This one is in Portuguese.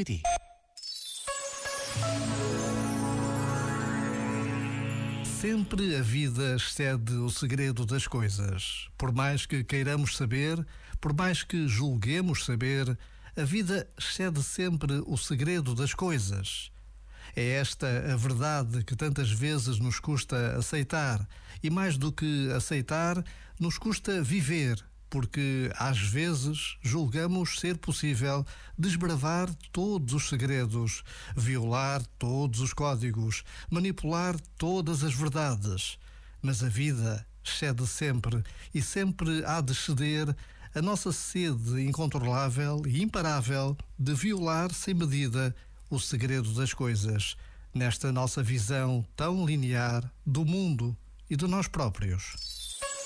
pt Sempre a vida excede o segredo das coisas. Por mais que queiramos saber, por mais que julguemos saber, a vida excede sempre o segredo das coisas. É esta a verdade que tantas vezes nos custa aceitar, e mais do que aceitar, nos custa viver porque às vezes julgamos ser possível desbravar todos os segredos, violar todos os códigos, manipular todas as verdades. Mas a vida cede sempre e sempre há de ceder a nossa sede incontrolável e imparável de violar sem medida o segredo das coisas, nesta nossa visão tão linear do mundo e de nós próprios.